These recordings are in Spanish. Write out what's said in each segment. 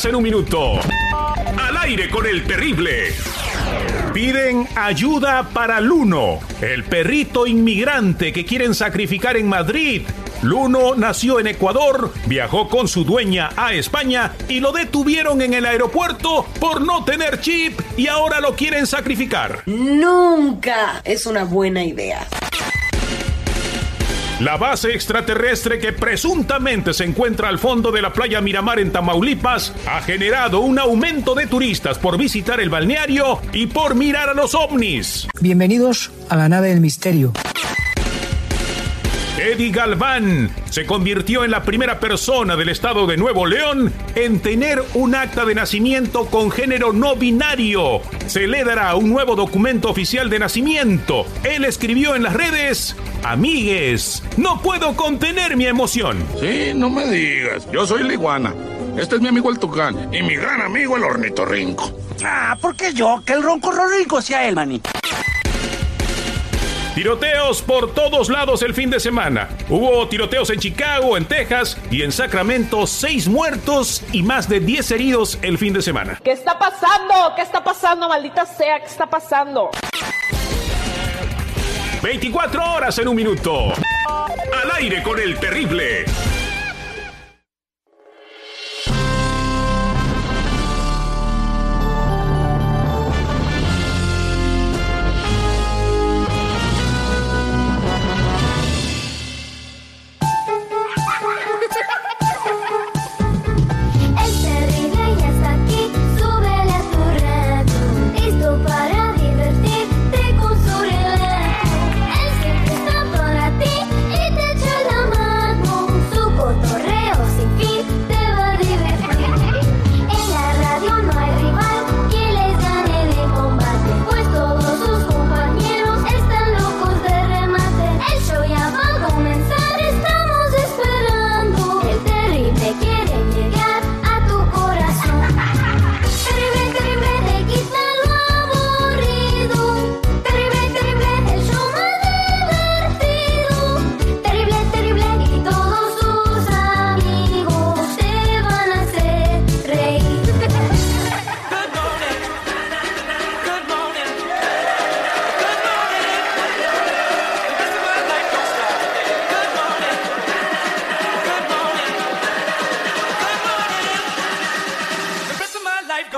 24 horas en un minuto. Al aire con el terrible. Piden ayuda para Luno, el perrito inmigrante que quieren sacrificar en Madrid. Luno nació en Ecuador, viajó con su dueña a España y lo detuvieron en el aeropuerto por no tener chip y ahora lo quieren sacrificar. Nunca es una buena idea. La base extraterrestre que presuntamente se encuentra al fondo de la playa Miramar en Tamaulipas ha generado un aumento de turistas por visitar el balneario y por mirar a los ovnis. Bienvenidos a la nave del misterio. Eddie Galván se convirtió en la primera persona del estado de Nuevo León en tener un acta de nacimiento con género no binario. Se le dará un nuevo documento oficial de nacimiento. Él escribió en las redes, amigues, no puedo contener mi emoción. Sí, no me digas, yo soy la iguana. Este es mi amigo el tucán y mi gran amigo el ornitorrinco. Ah, ¿por qué yo? Que el ronco ronco sea él, manito. Tiroteos por todos lados el fin de semana. Hubo tiroteos en Chicago, en Texas y en Sacramento, seis muertos y más de 10 heridos el fin de semana. ¿Qué está pasando? ¿Qué está pasando? Maldita sea, ¿qué está pasando? 24 horas en un minuto. Al aire con el terrible.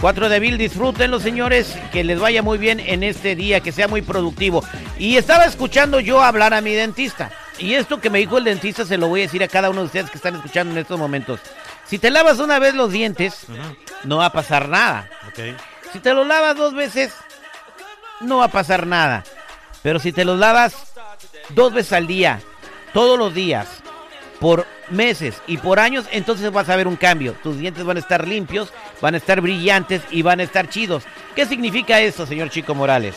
4 de abril, disfrútenlo, señores, que les vaya muy bien en este día, que sea muy productivo. Y estaba escuchando yo hablar a mi dentista. Y esto que me dijo el dentista se lo voy a decir a cada uno de ustedes que están escuchando en estos momentos. Si te lavas una vez los dientes, no va a pasar nada. Si te los lavas dos veces, no va a pasar nada. Pero si te los lavas dos veces al día, todos los días, por meses y por años, entonces vas a ver un cambio. Tus dientes van a estar limpios, van a estar brillantes y van a estar chidos. ¿Qué significa eso, señor Chico Morales?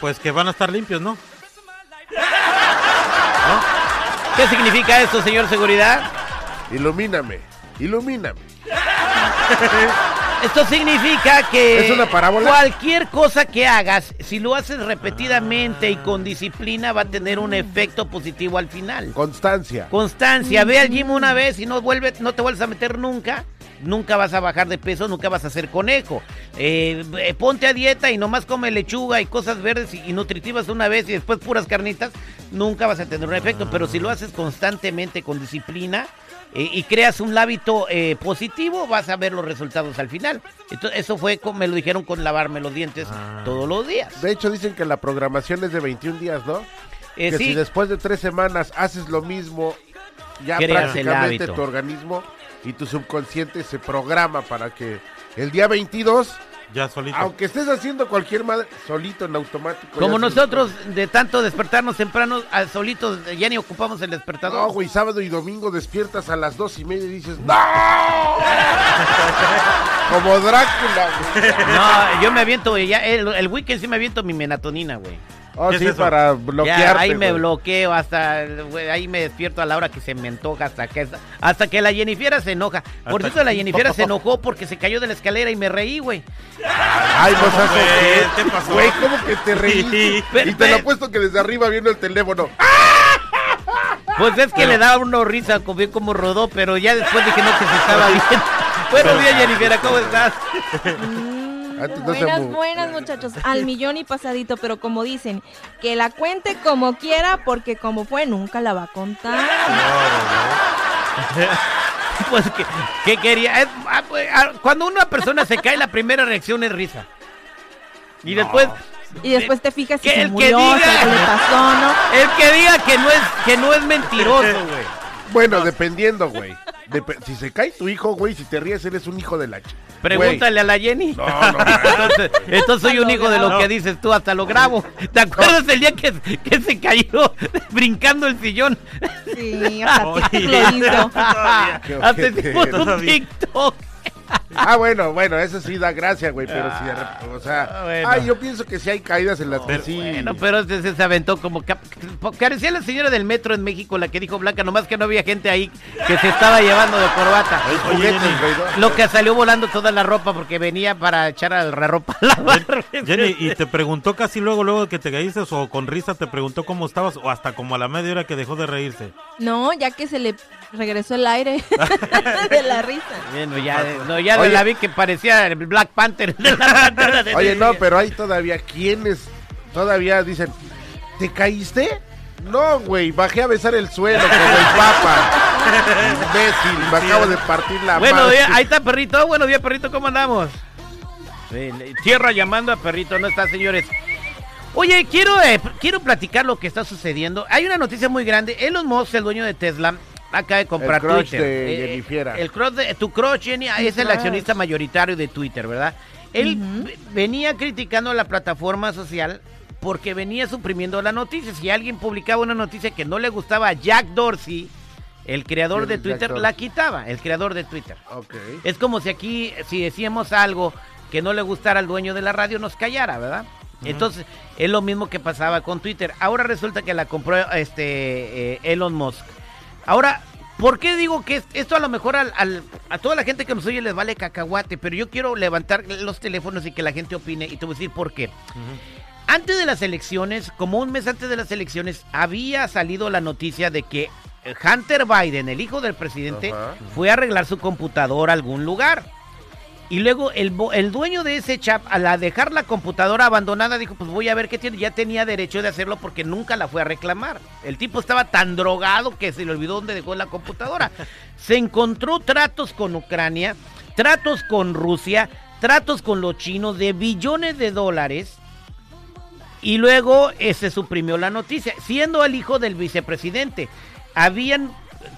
Pues que van a estar limpios, ¿no? ¿Qué significa eso, señor Seguridad? Ilumíname, ilumíname. Esto significa que ¿Es una parábola? cualquier cosa que hagas, si lo haces repetidamente y con disciplina, va a tener un efecto positivo al final. Constancia. Constancia, ve al gym una vez y no, vuelve, no te vuelves a meter nunca. Nunca vas a bajar de peso, nunca vas a ser conejo. Eh, eh, ponte a dieta y nomás come lechuga y cosas verdes y, y nutritivas una vez y después puras carnitas, nunca vas a tener un efecto. Pero si lo haces constantemente con disciplina, eh, y creas un hábito eh, positivo, vas a ver los resultados al final. Entonces, eso fue como me lo dijeron con lavarme los dientes todos los días. De hecho, dicen que la programación es de 21 días, ¿no? Eh, que sí. si después de tres semanas haces lo mismo, ya Creas prácticamente tu organismo y tu subconsciente se programa para que el día 22 Ya solito. Aunque estés haciendo cualquier madre, solito en automático. Como nosotros, de tanto despertarnos temprano, a solitos, ya ni ocupamos el No, despertador. güey, sábado y domingo despiertas a las dos y media y dices, ¡No! Como Drácula, güey. No, yo me aviento, ya el, el weekend sí me aviento mi melatonina, güey. Oh, ¿Qué es sí, para Ya, bloquearte. ahí me bloqueo hasta, güey, ahí me despierto a la hora que se me antoja, hasta que, hasta que la Jennifer se enoja. Por Hasta cierto, la Jennifer se enojó porque se cayó de la escalera y me reí, güey. Ay, no Güey, ojete. ¿qué pasó? Güey, ¿cómo que te? Pero- y te lo apuesto que desde arriba viendo el teléfono. Pues es que le daba una risa, como bien como rodó, pero ya después dije no que se estaba bien. Buenos días, Jennifer, ¿cómo estás? No se Buenas, buenas muchachos, al millón y pasadito, pero como dicen, que la cuente como quiera, porque como fue, nunca la va a contar. Pues que, que quería. ah, pues, ah, cuando una persona se cae, la primera reacción es risa. Y después. Y después te fijas si Que se el que murió, si diga- le pasó, ¿no? El que diga que no es, que no es mentiroso, güey. Bueno, dependiendo, güey. Dep- si se cae tu hijo, güey, si te ríes, eres un hijo de la ch... Pregúntale a la Jenny. No, entonces, entonces soy un hijo de lo No. que dices tú, hasta lo grabo. ¿Te acuerdas el día que, que se cayó brincando el sillón? Sí, hasta lo hizo. Hicimos un. TikTok. Ah, bueno, bueno, eso sí da gracia, güey, pero si de repente, o sea, Ah, bueno. ay, yo pienso que sí hay caídas en las que Pero- sí. Bueno, pero ese se aventó como... Parecía la señora del metro en México, la que dijo Blanca, nomás que no había gente ahí que se estaba llevando de corbata. Oye, Jenny. Lo que salió volando toda la ropa porque venía para echar a la ropa a lavar. Jenny, y te preguntó casi luego, luego que te caíste, o con risa te preguntó cómo estabas, o hasta como a la media hora que dejó de reírse. No, ya que se le regresó el aire de la risa. Bueno, ya, no, ya Oye. la vi que parecía el Black Panther de la pantera de Oye, no, pero hay todavía quienes todavía dicen, ¿te caíste? No, güey, bajé a besar el suelo como el papa. Imbécil, me acabo de partir la Bueno, madre. ya, ahí está Perrito. Buenos días, Perrito, ¿cómo andamos? Tierra llamando a Perrito, no está, señores. Oye, quiero, eh, quiero platicar lo que está sucediendo. Hay una noticia muy grande. Elon Musk, el dueño de Tesla, acaba de comprar El crush Twitter. de Eh, Jennifiera. el crush de tu crush, Jenny, es el accionista mayoritario de Twitter, ¿verdad? Él venía criticando la plataforma social porque venía suprimiendo la noticia. Si alguien publicaba una noticia que no le gustaba a Jack Dorsey, el creador ¿Quién de Twitter, Dorsey? la quitaba, el creador de Twitter. Ok. Es como si aquí, si decíamos algo que no le gustara al dueño de la radio, nos callara, ¿verdad? Entonces, es lo mismo que pasaba con Twitter. Ahora resulta que la compró este eh, Elon Musk. Ahora, ¿por qué digo que es- esto a lo mejor al- al- a toda la gente que nos oye les vale cacahuate? Pero yo quiero levantar los teléfonos y que la gente opine y te voy a decir por qué. Antes de las elecciones, como un mes antes de las elecciones, había salido la noticia de que Hunter Biden, el hijo del presidente, fue a arreglar su computadora a algún lugar. Y luego el, el dueño de ese chat, al dejar la computadora abandonada, dijo, pues voy a ver qué tiene. Ya tenía derecho de hacerlo porque nunca la fue a reclamar. El tipo estaba tan drogado que se le olvidó dónde dejó la computadora. Se encontró tratos con Ucrania, tratos con Rusia, tratos con los chinos de billones de dólares. Y luego eh, se suprimió la noticia, siendo el hijo del vicepresidente. Habían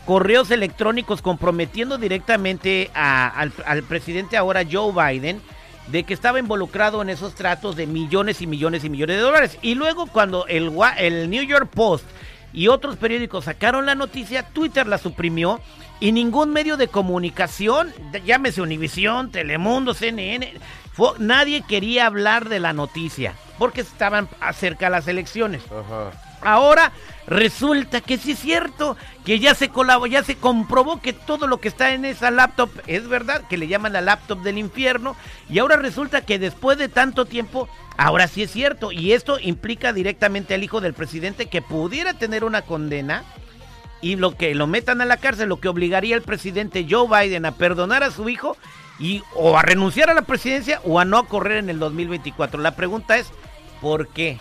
correos electrónicos comprometiendo directamente a- al, presidente ahora Joe Biden de que estaba involucrado en esos tratos de millones y millones y millones de dólares. Y luego cuando el, el New York Post y otros periódicos sacaron la noticia, Twitter la suprimió y ningún medio de comunicación, llámese Univisión, Telemundo, CNN, fue- nadie quería hablar de la noticia porque estaban acerca las elecciones. Ajá. Ahora resulta que sí es cierto, que ya se colabó, ya se comprobó que todo lo que está en esa laptop es verdad, que le llaman la laptop del infierno, y ahora resulta que después de tanto tiempo, ahora sí es cierto, y esto implica directamente al hijo del presidente que pudiera tener una condena y lo que lo metan a la cárcel, lo que obligaría al presidente Joe Biden a perdonar a su hijo y o a renunciar a la presidencia o a no correr en el 2024. La pregunta es, ¿por qué?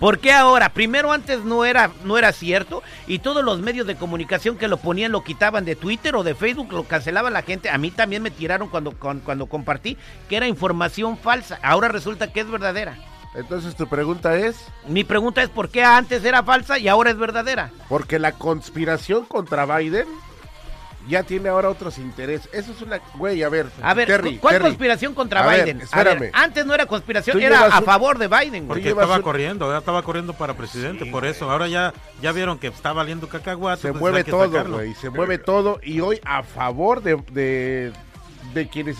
¿Por qué ahora? Primero antes no era, no era cierto y todos los medios de comunicación que lo ponían lo quitaban de Twitter o de Facebook, lo cancelaba la gente. A mí también me tiraron cuando, con- cuando compartí que era información falsa. Ahora resulta que es verdadera. Entonces tu pregunta es, Mi pregunta es por qué antes era falsa y ahora es verdadera. porque la conspiración contra Biden ya tiene ahora otros intereses. Eso es una, güey, a ver. A ver, Terry, ¿cuál Terry. conspiración contra A ver, Biden? A espérame. ver, antes no era conspiración, Tú era a un- favor de Biden. güey. Porque estaba un- corriendo, ya estaba corriendo para presidente, por eso. Ahora ya, ya vieron que está valiendo cacahuate. se pues mueve todo, sacarlo. güey, se mueve todo y hoy a favor de, de, de quienes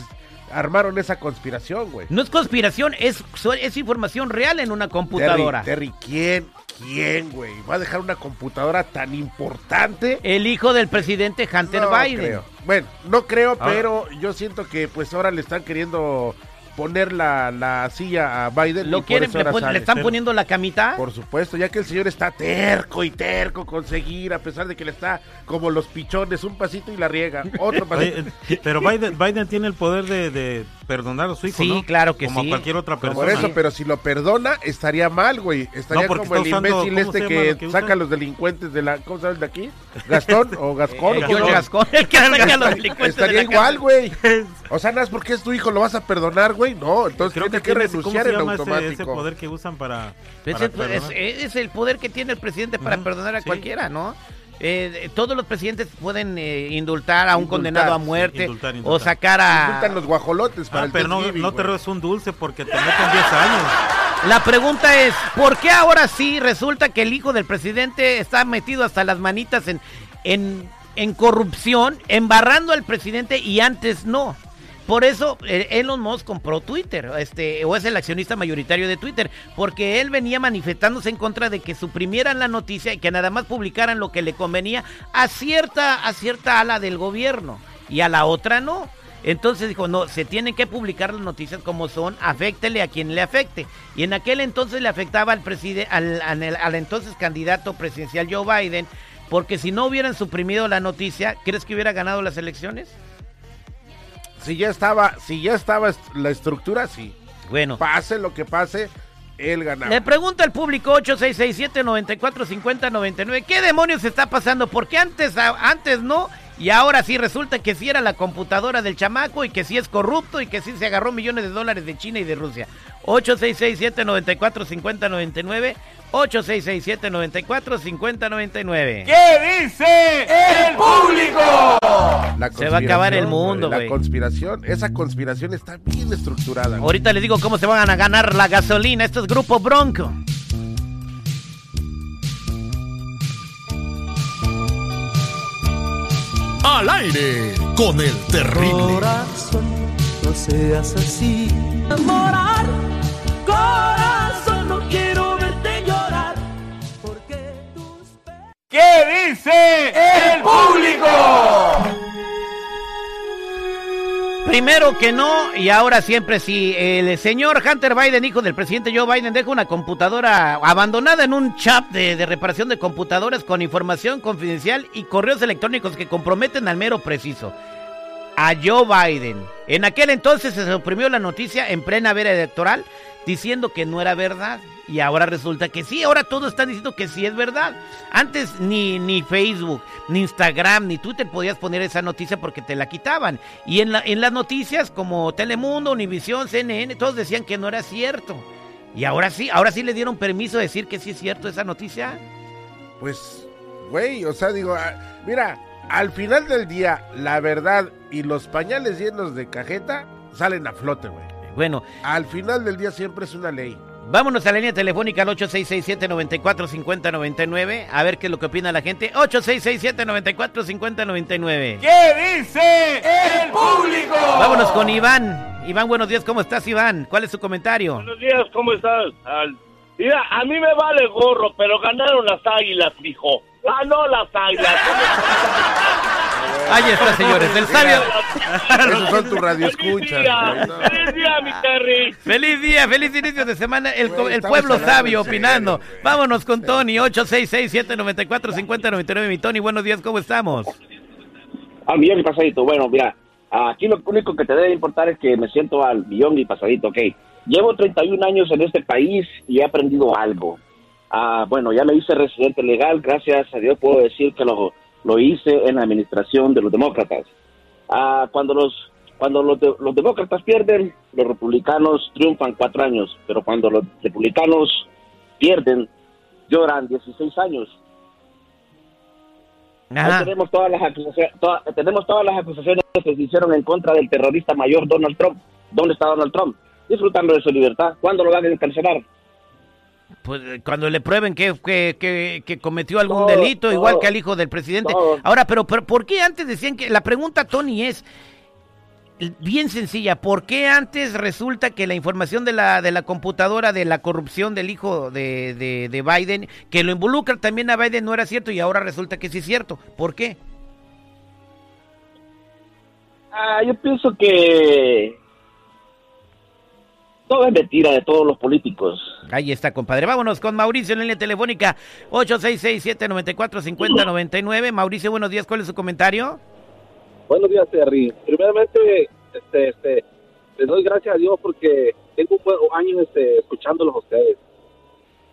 armaron esa conspiración, güey. No es conspiración, es, es información real en una computadora. Terry, ¿quién, quién, güey? Va a dejar una computadora tan importante. El hijo del presidente Hunter No Biden. creo. Bueno, no creo, pero yo siento que pues ahora le están queriendo poner la, la silla a Biden. Lo quieren, le, pon- están poniendo la camita. Por supuesto, ya que el señor está terco y terco con seguir, a pesar de que le está como los pichones, un pasito y la riega, otro pasito. Oye, pero Biden, Biden tiene el poder de, de perdonar a su hijo, Sí, ¿no? claro que Como sí. cualquier otra persona. Por eso, pero si lo perdona, estaría mal, güey. Estaría No, porque como el usando- imbécil ¿cómo se este que, saca a los delincuentes de la... ¿Cómo sabes de aquí? ¿Gastón o Gascón? Eh. Gascón, el que saca a los delincuentes de Estaría la igual, güey. O sea, nada más porque es tu hijo, ¿lo vas a perdonar, güey? No, entonces Creo tiene que que, tiene ese- ¿cómo renunciar en llama ese- automático. Ese, poder que usan para... Es, el, perdonar. es- es el poder que tiene el presidente para perdonar a sí. cualquiera, ¿no? Eh, todos los presidentes pueden eh, indultar a un Indultar, condenado a sí, muerte indultar, o sacar a... Juntan los guajolotes para Ah, el pero no, no te robes un dulce porque te meten 10 años. La pregunta es, ¿por qué ahora sí resulta que el hijo del presidente está metido hasta las manitas en, en, en corrupción, embarrando al presidente y antes no? Por eso eh, Elon Musk compró Twitter, este, o es el accionista mayoritario de Twitter, porque él venía manifestándose en contra de que suprimieran la noticia y que nada más publicaran lo que le convenía a cierta, a cierta ala del gobierno y a la otra no. Entonces dijo, no, se tienen que publicar las noticias como son, afectele a quien le afecte. Y en aquel entonces le afectaba al, preside, al, al, al entonces candidato presidencial Joe Biden, porque si no hubieran suprimido la noticia, ¿crees que hubiera ganado las elecciones? Si ya estaba, si ya estaba est- la estructura, sí. Bueno, Pase lo que pase, él ganaba. le pregunta al público 8667-945099, ¿qué demonios está pasando? Porque antes, antes no, y ahora sí resulta que sí era la computadora del chamaco y que sí es corrupto y que sí se agarró millones de dólares de China y de Rusia. 8667-945099, 8667-945099. ¿Qué dice el público? La Se va a acabar el mundo, La güey. conspiración, esa conspiración está bien estructurada. Ahorita les digo cómo se van a ganar la gasolina. Esto es Grupo Bronco. Al aire con el terrible. Corazón, no seas así. Morar, corazón, no quiero verte llorar. Porque tus ¿Qué dice el público? Primero que no, y ahora siempre sí. El señor Hunter Biden, hijo del presidente Joe Biden, deja una computadora abandonada en un chat de, de reparación de computadoras con información confidencial y correos electrónicos que comprometen al mero preciso. A Joe Biden. En aquel entonces se suprimió la noticia en plena vera electoral diciendo que no era verdad. Y ahora resulta que sí, ahora todos están diciendo que sí es verdad. Antes ni, ni Facebook, ni Instagram, ni Twitter podías poner esa noticia porque te la quitaban. Y en, la, en las noticias como Telemundo, Univisión, CNN, todos decían que no era cierto. Y ahora sí, ahora sí le dieron permiso de decir que sí es cierto esa noticia. Pues, güey, o sea, digo, ah, mira, al final del día, la verdad y los pañales llenos de cajeta salen a flote, güey. Bueno, Al final del día siempre es una ley. Vámonos a la línea telefónica al 8667-945099. A ver qué es lo que opina la gente. 8667-945099. ¿Qué dice el público? Vámonos con Iván. Iván, buenos días. ¿Cómo estás, Iván? ¿Cuál es su comentario? Buenos días, ¿cómo estás? Al- Mira, a mí me vale gorro, pero ganaron las águilas, mijo. Ganó las águilas. Ahí está, señores. El sabio. Esos son tus radioescuchas. ¡Feliz día, mi Terry! Feliz día, feliz inicio de semana. El, Güey, el pueblo sabio serio, opinando. güey. Vámonos con Tony. 8667-945099. Mi Tony, buenos días. ¿Cómo estamos? Ah, millón y pasadito. Bueno, mira, aquí lo único que te debe importar es que me siento al millón y pasadito, ok. Llevo 31 años en este país y he aprendido algo. Ah, bueno, ya me hice residente legal, gracias a Dios puedo decir que lo, lo hice en la administración de los demócratas. Ah, cuando los cuando los, de- los demócratas pierden, los republicanos triunfan cuatro años, pero cuando los republicanos pierden, lloran 16 años. Ahí tenemos todas las acusaciones, toda- tenemos todas las acusaciones que se hicieron en contra del terrorista mayor Donald Trump. ¿Dónde está Donald Trump? Disfrutando de su libertad. ¿Cuándo lo van a encarcelar? Pues eh, cuando le prueben que, que, que- que cometió algún Todo, delito, igual que al hijo del presidente. Todo. Ahora, pero, pero ¿por qué antes decían que la pregunta, Tony, es bien sencilla? ¿Por qué antes resulta que la información de la, de la computadora de la corrupción del hijo de, de, de Biden, que lo involucra también a Biden, no era cierto y ahora resulta que sí es cierto? ¿Por qué? Ah, yo pienso que todo es mentira de todos los políticos. Ahí está, compadre. Vámonos con Mauricio en línea telefónica 866-794-5099. Mauricio, buenos días. ¿Cuál es su comentario? Buenos días, Terry. Primeramente, este, este, les doy gracias a Dios porque tengo un buen año este, escuchándolos a ustedes.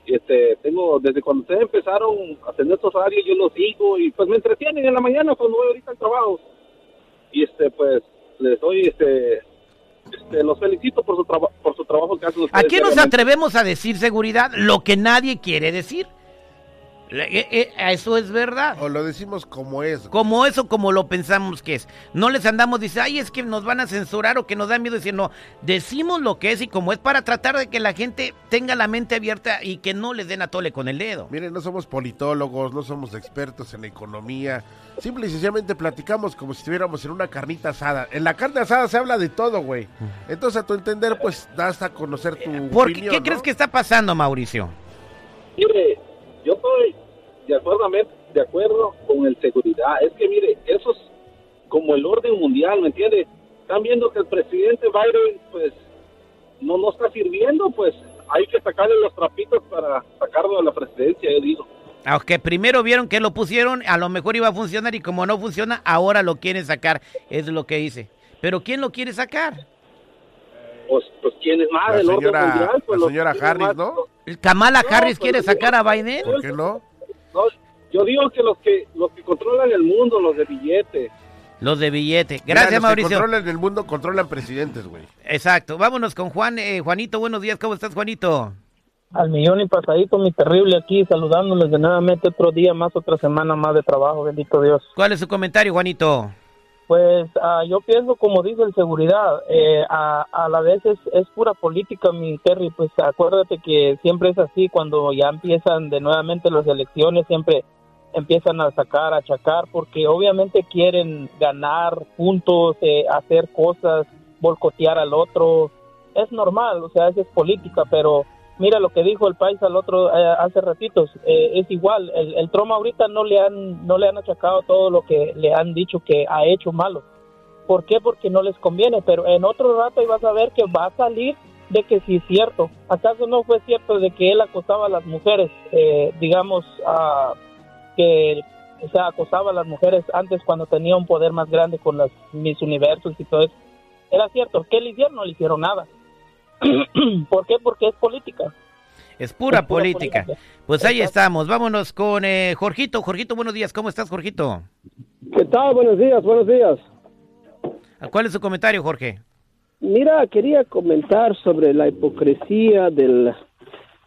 Y este, tengo, desde cuando ustedes empezaron a tener estos horarios, yo los sigo y pues me entretienen en la mañana cuando voy ahorita al trabajo. Y este, pues, les doy, este, este, los felicito por su, por su trabajo que hacen ustedes. ¿A qué nos atrevemos a decir seguridad? Lo que nadie quiere decir. Eh, eh, Eso es verdad. O lo decimos como es. Como eso, como lo pensamos que es. No les andamos diciendo, ay, es que nos van a censurar o que nos da miedo decir, no, decimos lo que es y como es para tratar de que la gente tenga la mente abierta y que no les den a tole con el dedo. Miren, no somos politólogos, no somos expertos en economía. Simple y sencillamente platicamos como si estuviéramos en una carnita asada. En la carne asada se habla de todo, güey. Entonces, a tu entender, pues, das a conocer tu ¿Por qué, opinión, qué ¿no? crees que está pasando, Mauricio? Mire, yo estoy de acuerdo, de acuerdo con el seguridad. Es que, mire, eso es como el orden mundial, ¿me entiende? Están viendo que el presidente Biden, pues, no, no está sirviendo, pues, hay que sacarle los trapitos para sacarlo de la presidencia, yo digo. Aunque primero vieron que lo pusieron, a lo mejor iba a funcionar y como no funciona, ahora lo quieren sacar, es lo que dice. Pero ¿quién lo quiere sacar? Pues, pues ¿quién es más La del orden mundial? Pues, la señora Harris, más- ¿no? ¿Kamala No, Harris pues, quiere sacar a Biden? ¿Por qué no? No, yo digo que los que los que controlan el mundo, los de billete. Los de billete. Mira, Gracias, los que controlan el mundo, controlan presidentes, güey. Exacto. Vámonos con Juan. Eh, Juanito, buenos días. ¿Cómo estás, Juanito? Al millón y pasadito, mi terrible aquí, saludándoles de nuevamente otro día más, otra semana más de trabajo, bendito Dios. ¿Cuál es su comentario, Juanito? Pues ah, yo pienso, como dice el seguridad, eh, a, la vez es, es pura política, mi Terry. Pues acuérdate que siempre es así, cuando ya empiezan de nuevamente las elecciones, siempre empiezan a sacar, a achacar, porque obviamente quieren ganar puntos, eh, hacer cosas, boicotear al otro. Es normal, o sea, eso es política, pero mira lo que dijo el país al otro eh, hace ratitos, eh, es igual, el, el Trump ahorita no le han no le han achacado todo lo que le han dicho que ha hecho malo. ¿Por qué? Porque no les conviene, pero en otro rato ibas a ver que va a salir de que sí es cierto. ¿Acaso no fue cierto de que él acosaba a las mujeres, eh, digamos, ah, que o sea, acosaba a las mujeres antes cuando tenía un poder más grande con las mis universos y todo eso? Era cierto. ¿Qué le hicieron? No le hicieron nada. ¿Por qué? Porque es política. Es pura, Es pura política. política. Pues ahí estamos. Vámonos con eh, Jorgito. Jorgito, buenos días. ¿Cómo estás, Jorgito? ¿Qué tal? Buenos días, buenos días. ¿Cuál es su comentario, Jorge? Mira, quería comentar sobre la hipocresía del,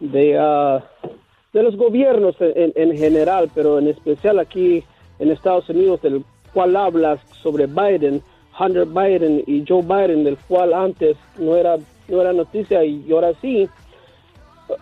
de, ah, de los gobiernos en, en general, pero en especial aquí en Estados Unidos, del cual hablas sobre Biden, Hunter Biden y Joe Biden, del cual antes no era, no era noticia y ahora sí.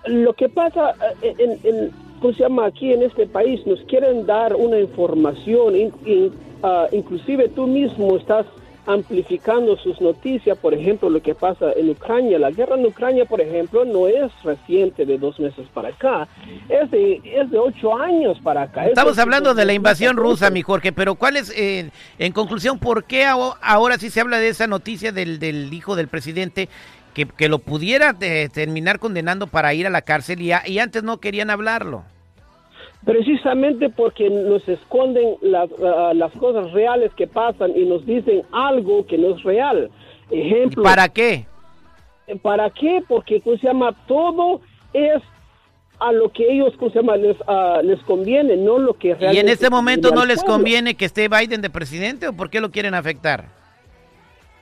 Lo que pasa eh, en, en- ¿cómo se llama? Aquí en este país nos quieren dar una información, in- in- ah, inclusive tú mismo estás amplificando sus noticias, por ejemplo, lo que pasa en Ucrania. La guerra en Ucrania, por ejemplo, no es reciente de dos meses para acá, es de, es de ocho años para acá. Es Estamos de- hablando de la invasión rusa, mi Jorge, pero ¿cuál es, eh, en conclusión, por qué aho- ahora sí se habla de esa noticia del, del hijo del presidente que, que lo pudiera eh, terminar condenando para ir a la cárcel y, a- y antes no querían hablarlo? Precisamente porque nos esconden las, ah, las cosas reales que pasan y nos dicen algo que no es real. Ejemplo. ¿Para qué? ¿Para qué? Porque, ¿cómo se llama? Todo es a lo que ellos, ¿cómo se llama? Les, ah, les conviene, no lo que ¿Y realmente en este momento no les pueblo. conviene que esté Biden de presidente o por qué lo quieren afectar?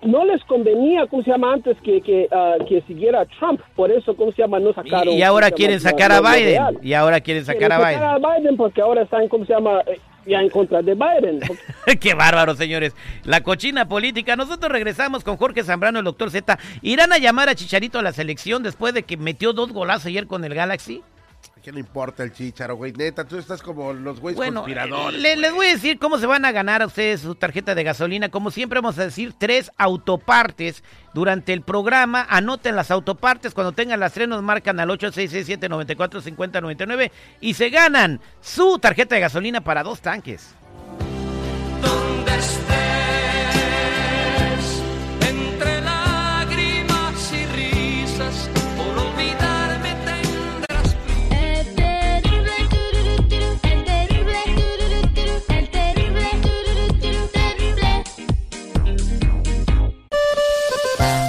No les convenía, ¿cómo se llama? Antes que, que, ah, que siguiera Trump. Por eso, ¿cómo se llama? No sacaron. Y, ahora ¿cómo se quieren llama? sacar a Biden. real. Y ahora quieren sacar a Quieren Biden. sacar a Biden porque ahora están, ¿cómo se llama? Eh, ya en contra de Biden. Qué bárbaro, señores. La cochina política. Nosotros regresamos con Jorge Zambrano, el doctor Z. ¿Irán a llamar a Chicharito a la selección después de que metió dos golazos ayer con el Galaxy? ¿Qué le importa el chicharo, güey? Neta, tú estás como los güeyes Bueno, conspiradores. le- les voy a decir cómo se van a ganar a ustedes su tarjeta de gasolina. Como siempre vamos a decir tres autopartes durante el programa. Anoten las autopartes. Cuando tengan las tres nos marcan al 8667-945099 y se ganan su tarjeta de gasolina para dos tanques.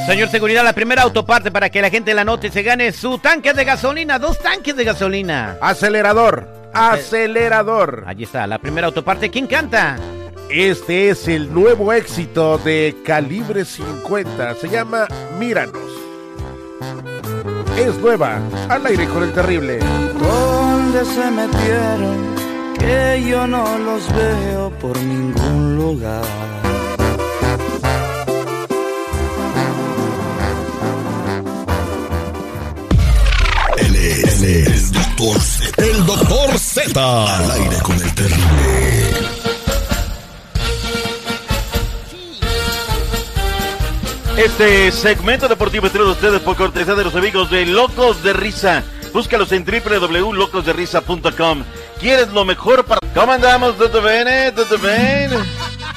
Señor Seguridad, la primera autoparte para que la gente la note y se gane su tanque de gasolina, dos tanques de gasolina. Acelerador, acelerador. Allí está, la primera autoparte. ¿Quién canta? Este es el nuevo éxito de Calibre 50. Se llama Míranos. Es nueva, al aire con el terrible. ¿Dónde se metieron? Que yo no los veo por ningún lugar. El doctor Z. El doctor Z. Al aire con el terrible. Este segmento deportivo es traído ustedes por cortesía de los amigos de Locos de Risa. Búscalos en www.locosderisa.com. ¿Quieres lo mejor para... ¿Cómo andamos? ¿Todo bien? ¿Todo bien?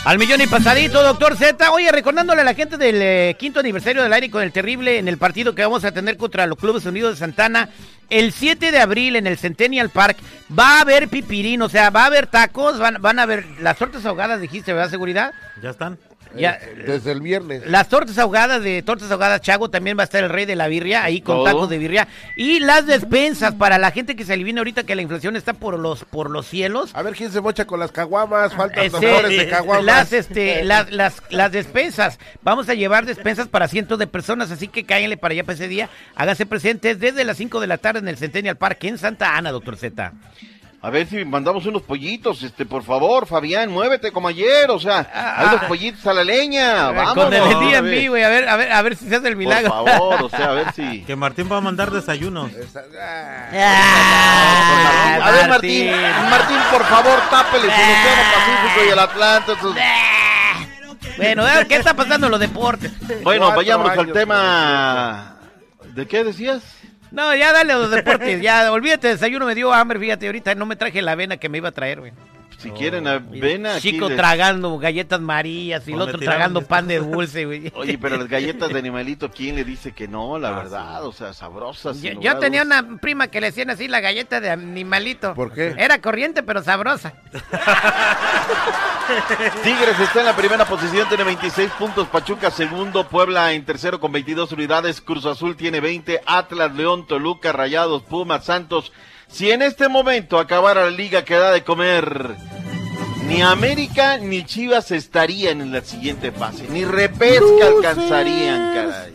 Al millón y pasadito, doctor Z. Oye, recordándole a la gente del eh, quinto aniversario del aire con el terrible en el partido que vamos a tener contra los Clubes Unidos de Santana. El 7 de abril en el Centennial Park va a haber pipirín, o sea, va a haber tacos, van, van a haber las tortas ahogadas, dijiste, ¿verdad, seguridad? ¿Ya están? Ya, Desde el viernes. Las tortas ahogadas de Tortas Ahogadas Chago también va a estar el rey de la birria ahí con Todo. tacos de birria y las despensas para la gente que se adivina ahorita que la inflación está por los por los cielos. A ver quién se mocha con las caguamas. Faltan Este, dolores de caguamas. las este las, las las despensas. Vamos a llevar despensas para cientos de personas, así que cáiganle para allá para ese día. Háganse presentes desde las 5 de la tarde en el Centennial Park en Santa Ana, doctor Z. A ver si mandamos unos pollitos, este, por favor, Fabián, muévete como ayer, o sea, hay los pollitos a la leña, vámonos. Ah, Con el día a en ver. vivo y a ver, a ver, a ver si se hace el milagro. Por favor, o sea, a ver si... Que Martín va a mandar desayunos. Ah, a ver, Martín, Martín, por favor, tápele el Océano Pacífico y el Atlántico. esos- Bueno, a ver, ¿qué está pasando en los deportes? Bueno, vayámonos al tema... ¿De qué decías? No, ya dale a los deportes, ya, olvídate, desayuno me dio hambre, fíjate, ahorita no me traje la avena que me iba a traer, güey. Si quieren, ven aquí. Chico les- tragando galletas marías y el otro tragando pan de dulce, güey. Oye, pero las galletas de animalito, ¿quién le dice que no? La verdad, o sea, sabrosas. Yo, yo tenía una prima que le hacían así la galleta de animalito. ¿Por qué? Era corriente, pero sabrosa. Tigres está en la primera posición, tiene 26 puntos. Pachuca segundo, Puebla en tercero con 22 unidades. Cruz Azul tiene 20. Atlas, León, Toluca, Rayados, Pumas, Santos. Si en este momento acabara la liga que da de comer, ni América ni Chivas estarían en la siguiente fase. Ni repesca alcanzarían, caray.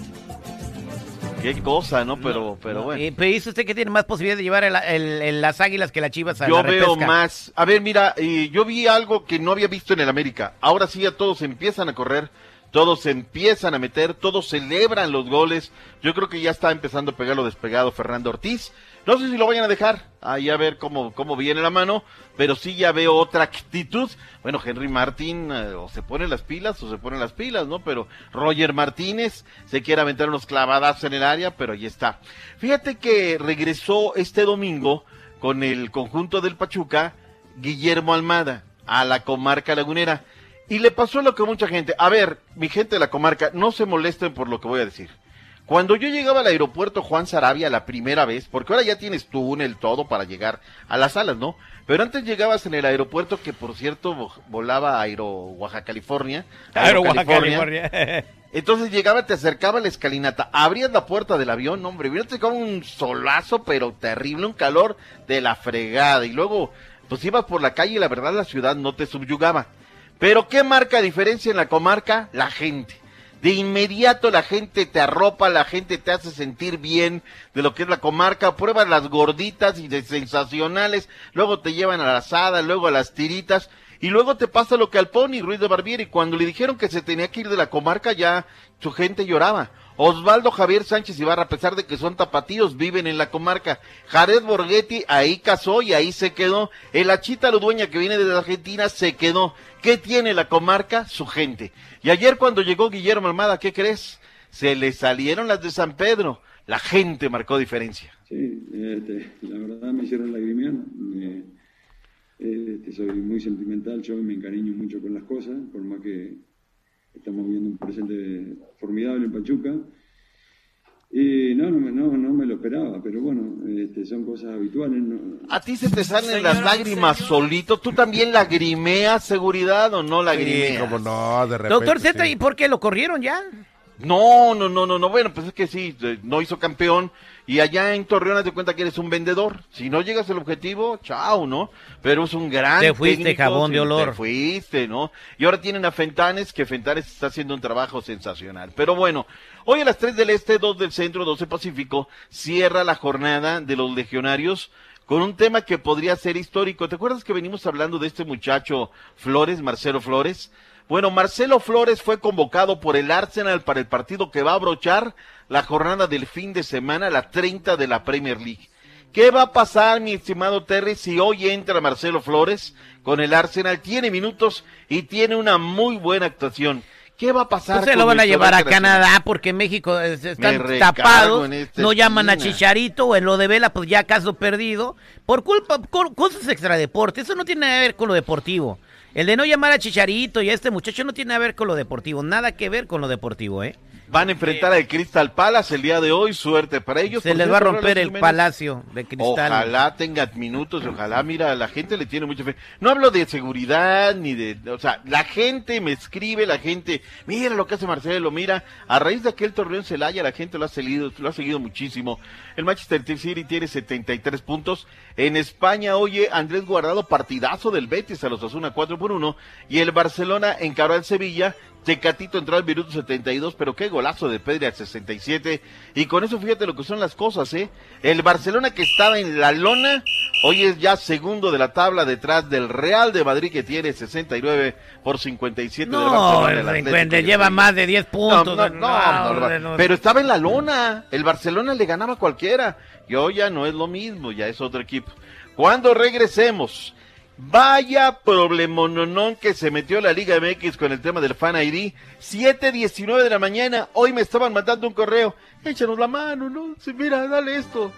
Qué cosa, ¿no? Pero, pero bueno. Eh, pero dice usted que tiene más posibilidad de llevar el- el- el- las águilas que las chivas a Yo la veo repesca. más. A ver, mira, eh, yo vi algo que no había visto en el América. Ahora sí ya todos empiezan a correr, todos empiezan a meter, todos celebran los goles. Yo creo que ya está empezando a pegar lo despegado Fernando Ortiz. No sé si lo vayan a dejar, ahí a ver cómo, cómo viene la mano, pero sí ya veo otra actitud. Bueno, Henry Martín eh, o se pone las pilas o se pone las pilas, ¿no? Pero Roger Martínez se quiere aventar unos clavadas en el área, pero ahí está. Fíjate que regresó este domingo con el conjunto del Pachuca, Guillermo Almada, a la comarca lagunera. Y le pasó lo que mucha gente. A ver, mi gente de la comarca, no se molesten por lo que voy a decir. Cuando yo llegaba al aeropuerto Juan Sarabia la primera vez, porque ahora ya tienes túnel, todo para llegar a las salas, ¿no? Pero antes llegabas en el aeropuerto que, por cierto, vo- volaba a Aero Oaxaca, California. Claro, Oaxaca. California. Entonces llegaba, te acercaba a la escalinata, abrías la puerta del avión, hombre, viste como un solazo, pero terrible, un calor de la fregada. Y luego, pues ibas por la calle y la verdad la ciudad no te subyugaba. Pero ¿qué marca diferencia en la comarca? La gente. De inmediato la gente te arropa, la gente te hace sentir bien de lo que es la comarca, pruebas las gorditas y de sensacionales, luego te llevan a la asada, luego a las tiritas, y luego te pasa lo que al Pony Ruiz de Barbieri, cuando le dijeron que se tenía que ir de la comarca ya su gente lloraba. Osvaldo Javier Sánchez Ibarra, a pesar de que son tapatíos, viven en la comarca. Jared Borghetti ahí casó y ahí se quedó. El Achita Ludueña, que viene de Argentina, se quedó. ¿Qué tiene la comarca? Su gente. Y ayer cuando llegó Guillermo Almada, ¿qué crees? Se le salieron las de San Pedro. La gente marcó diferencia. Sí, este, la verdad me hicieron lagrimear. Eh, soy muy sentimental, yo me encariño mucho con las cosas, por más que estamos viendo un presente formidable en Pachuca. Y no, no, me- no, no me lo esperaba, pero bueno, este, son cosas habituales. ¿no? ¿A ti se te salen las lágrimas solito? ¿Tú también lagrimeas seguridad o no lagrimeas? como no, de Doctor Z, ¿y por qué lo corrieron ya? No, no, no, no, no. Bueno, pues es que sí, no hizo campeón. Y allá en Torreón haz de cuenta que eres un vendedor. Si no llegas al objetivo, chao, ¿no? Pero es un gran. Te fuiste, técnico, jabón de olor. Te fuiste, ¿no? Y ahora tienen a Fentanes, que Fentanes está haciendo un trabajo sensacional. Pero bueno, hoy a las 3 del Este, 2 del Centro, 12 Pacífico, cierra la jornada de los legionarios con un tema que podría ser histórico. ¿Te acuerdas que venimos hablando de este muchacho Flores, Marcelo Flores? Bueno, Marcelo Flores fue convocado por el Arsenal para el partido que va a abrochar la jornada del fin de semana, la 30 de la Premier League. ¿Qué va a pasar, mi estimado Terry, si hoy entra Marcelo Flores con el Arsenal? Tiene minutos y tiene una muy buena actuación. ¿Qué va a pasar? Pues se lo van a llevar a? Canadá porque en México eh, están tapados, no llaman a. Chicharito o en lo de Vela, pues ya caso perdido, por culpa, co- cosas extradeportes, eso no tiene nada que ver con lo deportivo. El de no llamar a Chicharito y a este muchacho no tiene nada que ver con lo deportivo, nada que ver con lo deportivo, ¿eh? Van a enfrentar al Crystal Palace el día de hoy, suerte para ellos. Se les va a romper el palacio de cristal. Ojalá tenga minutos, ojalá, mira, la gente le tiene mucha fe. No hablo de seguridad ni de, o sea, la gente me escribe, la gente, mira lo que hace Marcelo, mira, a raíz de aquel torneo en Celaya la gente lo ha seguido, lo ha seguido muchísimo. El Manchester City tiene 73 puntos. En España, oye, Andrés Guardado, partidazo del Betis a los Asuna 4 por 1 y el Barcelona encaró al Sevilla Tecatito entró al minuto 72, pero qué golazo de Pedri al 67. Y con eso fíjate lo que son las cosas, ¿eh? El Barcelona que estaba en la lona, hoy es ya segundo de la tabla detrás del Real de Madrid que tiene 69 por 57 del No, Barcelona. el el Atlético delincuente de lleva más de 10 puntos. No, no, no, no, no, pero estaba en la lona. El Barcelona le ganaba a cualquiera. Y hoy ya no es lo mismo, ya es otro equipo. Cuando regresemos, vaya problemononón que se metió la Liga MX con el tema del Fan ID. 7.19 de la mañana, hoy me estaban mandando un correo. Échanos la mano, ¿no? Sí, mira, dale esto.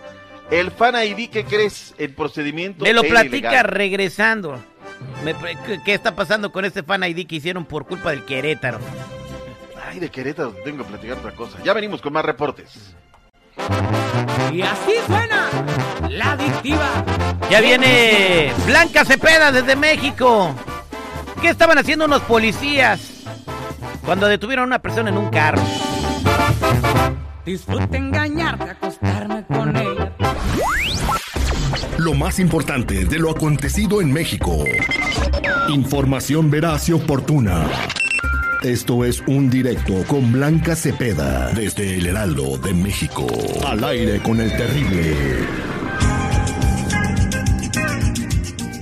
El Fan ID, ¿qué crees? El procedimiento Me lo platica ilegal. regresando. Me pre- ¿qué- ¿Qué está pasando con este fan ID que hicieron por culpa del Querétaro? Ay, de Querétaro tengo que platicar otra cosa. Ya venimos con más reportes. Y así suena la adictiva. Ya viene Blanca Cepeda desde México. ¿Qué estaban haciendo unos policías cuando detuvieron a una persona en un carro? Disfruta engañarte, acostarme con ella. Lo más importante de lo acontecido en México. Información veraz y oportuna. Esto es un directo con Blanca Cepeda desde el Heraldo de México. Al aire con el terrible.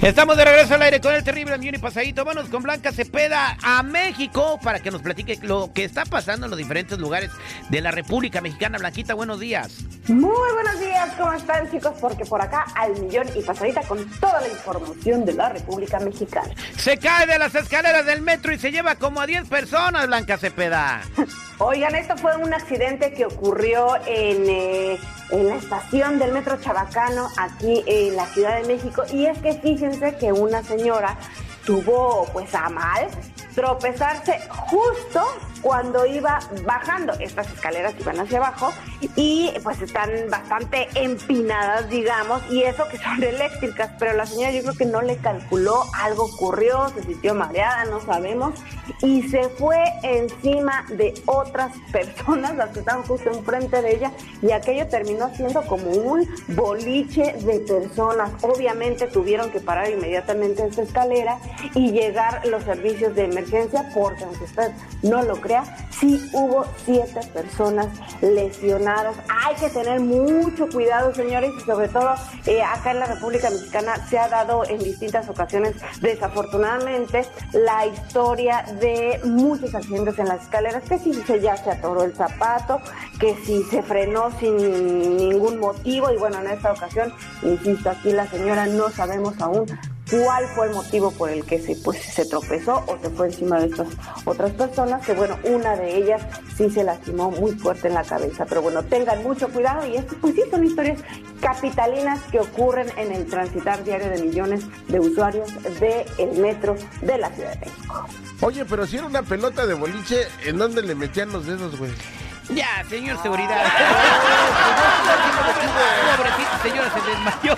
Estamos de regreso al aire con el terrible millón y pasadito. Vámonos con Blanca Cepeda a México para que nos platique lo que está pasando en los diferentes lugares de la República Mexicana. Blanquita, buenos días. Muy buenos días, ¿cómo están chicos? Porque por acá al millón y pasadita con toda la información de la República Mexicana. Se cae de las escaleras del metro y se lleva como a 10 personas, Blanca Cepeda. Oigan, esto fue un accidente que ocurrió en, eh, en la estación del Metro Chabacano, aquí en la Ciudad de México. Y es que fíjense que una señora tuvo pues a mal tropezarse justo cuando iba bajando. Estas escaleras iban hacia abajo y pues están bastante empinadas, digamos, y eso que son eléctricas, pero la señora yo creo que no le calculó, algo ocurrió, se sintió mareada, no sabemos, y se fue encima de otras personas, las que estaban justo enfrente de ella, y aquello terminó siendo como un boliche de personas. Obviamente tuvieron que parar inmediatamente esta escalera y llegar los servicios de emergencia, porque aunque usted no lo sí hubo siete personas lesionadas. Hay que tener mucho cuidado, señores, y sobre todo eh, acá en la República Mexicana se ha dado en distintas ocasiones, desafortunadamente, la historia de muchos accidentes en las escaleras, que si se ya se atoró el zapato, que si se frenó sin ningún motivo, y bueno, en esta ocasión, insisto, aquí la señora no sabemos aún cuál fue el motivo por el que se, pues, se tropezó o se fue encima de estas otras personas, que bueno, una de ellas sí se lastimó muy fuerte en la cabeza. Pero bueno, tengan mucho cuidado y esto pues sí son historias capitalinas que ocurren en el transitar diario de millones de usuarios del metro de la Ciudad de México. Oye, pero si era una pelota de boliche, ¿en dónde le metían los dedos, güey? Ya, señor seguridad. Pobrecito, señora, se desmayó.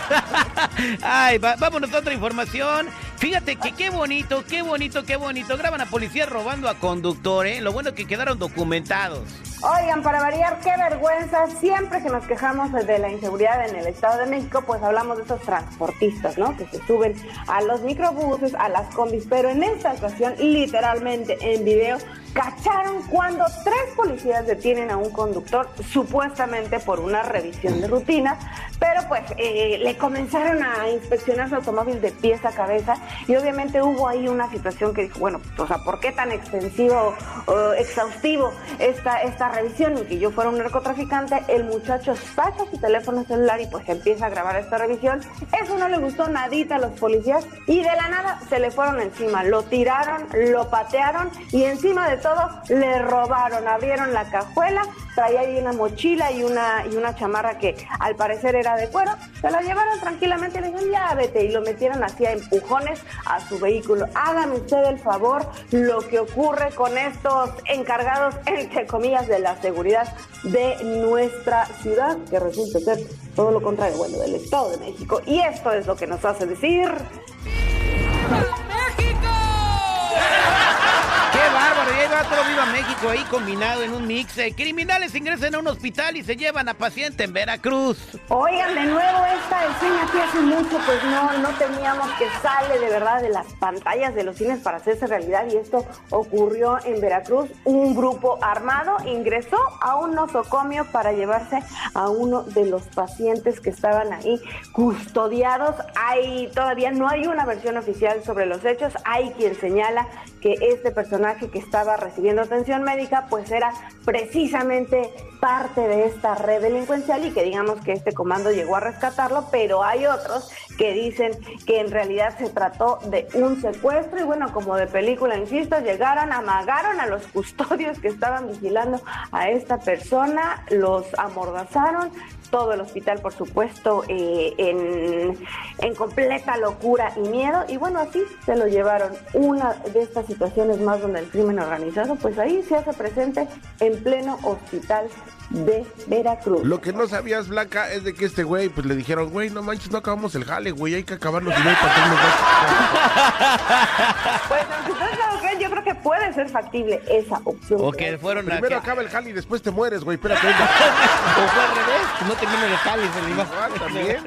Ay, va- vámonos a otra información. Fíjate que qué bonito, qué bonito, qué bonito. Graban a policías robando a conductor, ¿eh? Lo bueno es que quedaron documentados. Oigan, para variar, qué vergüenza, siempre que nos quejamos de la inseguridad en el Estado de México, pues hablamos de esos transportistas, ¿no? Que se suben a los microbuses, a las combis, pero en esta ocasión, literalmente en video, cacharon cuando tres policías detienen a un conductor, supuestamente por una revisión de rutina, pero pues eh, le comenzaron a inspeccionar su automóvil de pies a cabeza y obviamente hubo ahí una situación que dijo, bueno, o sea, ¿por qué tan extensivo, o exhaustivo esta, esta revisión? Y que yo fuera un narcotraficante, el muchacho saca su teléfono celular y pues empieza a grabar esta revisión. Eso no le gustó nadita a los policías y de la nada se le fueron encima, lo tiraron, lo patearon y encima de todo le robaron, abrieron la cajuela, traía ahí una mochila y una, y una chamarra que al parecer era de cuero, se la llevaron tranquilamente y le dijeron ya vete y lo metieron así a empujones a su vehículo. Hágame usted el favor lo que ocurre con estos encargados, entre comillas, de la seguridad de nuestra ciudad, que resulta ser todo lo contrario, bueno, del Estado de México. Y esto es lo que nos hace decir... 4, Viva México, ahí combinado en un mix. Eh, criminales ingresan a un hospital y se llevan a paciente en Veracruz. Oigan, de nuevo esta escena que hace mucho, pues no, no teníamos que sale de verdad de las pantallas de los cines para hacerse realidad y esto ocurrió en Veracruz. Un grupo armado ingresó a un nosocomio para llevarse a uno de los pacientes que estaban ahí custodiados. Hay, todavía no hay una versión oficial sobre los hechos. Hay quien señala que este personaje que estaba recibiendo atención médica pues era precisamente parte de esta red delincuencial y que digamos que este comando llegó a rescatarlo, pero hay otros que dicen que en realidad se trató de un secuestro y bueno, como de película, insisto, llegaron, amagaron a los custodios que estaban vigilando a esta persona, los amordazaron, todo el hospital, por supuesto, eh, en, en completa locura y miedo. Y bueno, así se lo llevaron. Una de estas situaciones más donde el crimen organizado, pues ahí se hace presente en pleno hospital de Veracruz. Lo que no sabías, Blanca, es de que este güey, pues le dijeron, güey, no manches, no acabamos el jale, güey, hay que acabarlo si no hay papel, nos va Pues puede ser factible esa opción. O que fueron a- Primero acaba el jale y después te mueres, güey, espérate. venga. O fue al revés, no termina de jales el Iván. también.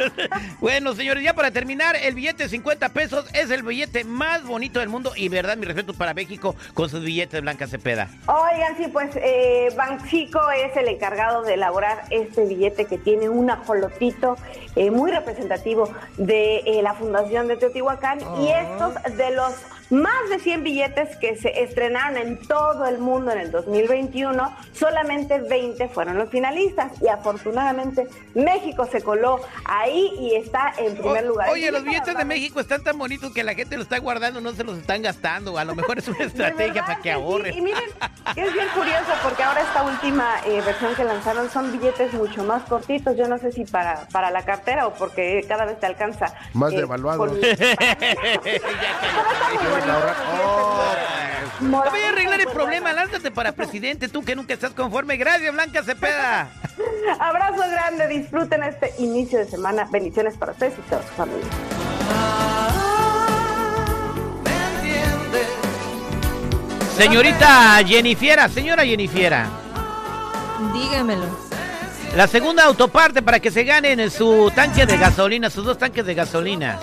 Bueno, señores, ya para terminar, el billete de 50 pesos es el billete más bonito del mundo y verdad, mi respeto para México con sus billetes Blanca Cepeda. Oigan, sí, pues eh, Banxico es el encargado de elaborar este billete que tiene un ajolotito eh, muy representativo de eh, la Fundación de Teotihuacán y estos de los más de 100 billetes que se estrenaron en todo el mundo en el 2021, solamente 20 fueron los finalistas y afortunadamente México se coló ahí y está en primer lugar. Oye, los billetes de México están tan bonitos que la gente los está guardando, no se los están gastando. A lo mejor es una estrategia para que ahorren. Y miren, que es bien curioso porque ahora esta última eh, versión que lanzaron son billetes mucho más cortitos. Yo no sé si para, para la cartera o porque cada vez te alcanza. Más eh, devaluados. por- Te voy a arreglar el problema, lánzate para presidente, tú que nunca estás conforme. Gracias, Blanca Cepeda. Abrazo grande, disfruten este inicio de semana. Bendiciones para ustedes y toda su familia. Señorita Jennifiera, señora Jennifiera. Dígamelo. La segunda autoparte para que se ganen su tanque de gasolina, sus dos tanques de gasolina.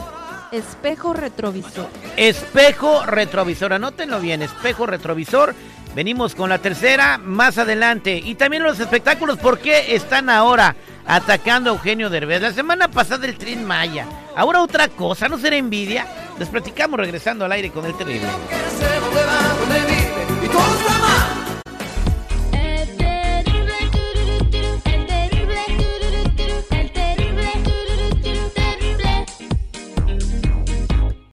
Espejo retrovisor. Espejo retrovisor, anótenlo bien, espejo retrovisor. Venimos con la tercera más adelante. Y también los espectáculos, ¿por qué están ahora atacando a Eugenio Derbez? La semana pasada el Tren Maya. Ahora otra cosa, ¿no será envidia? Les platicamos regresando al aire con el terrible.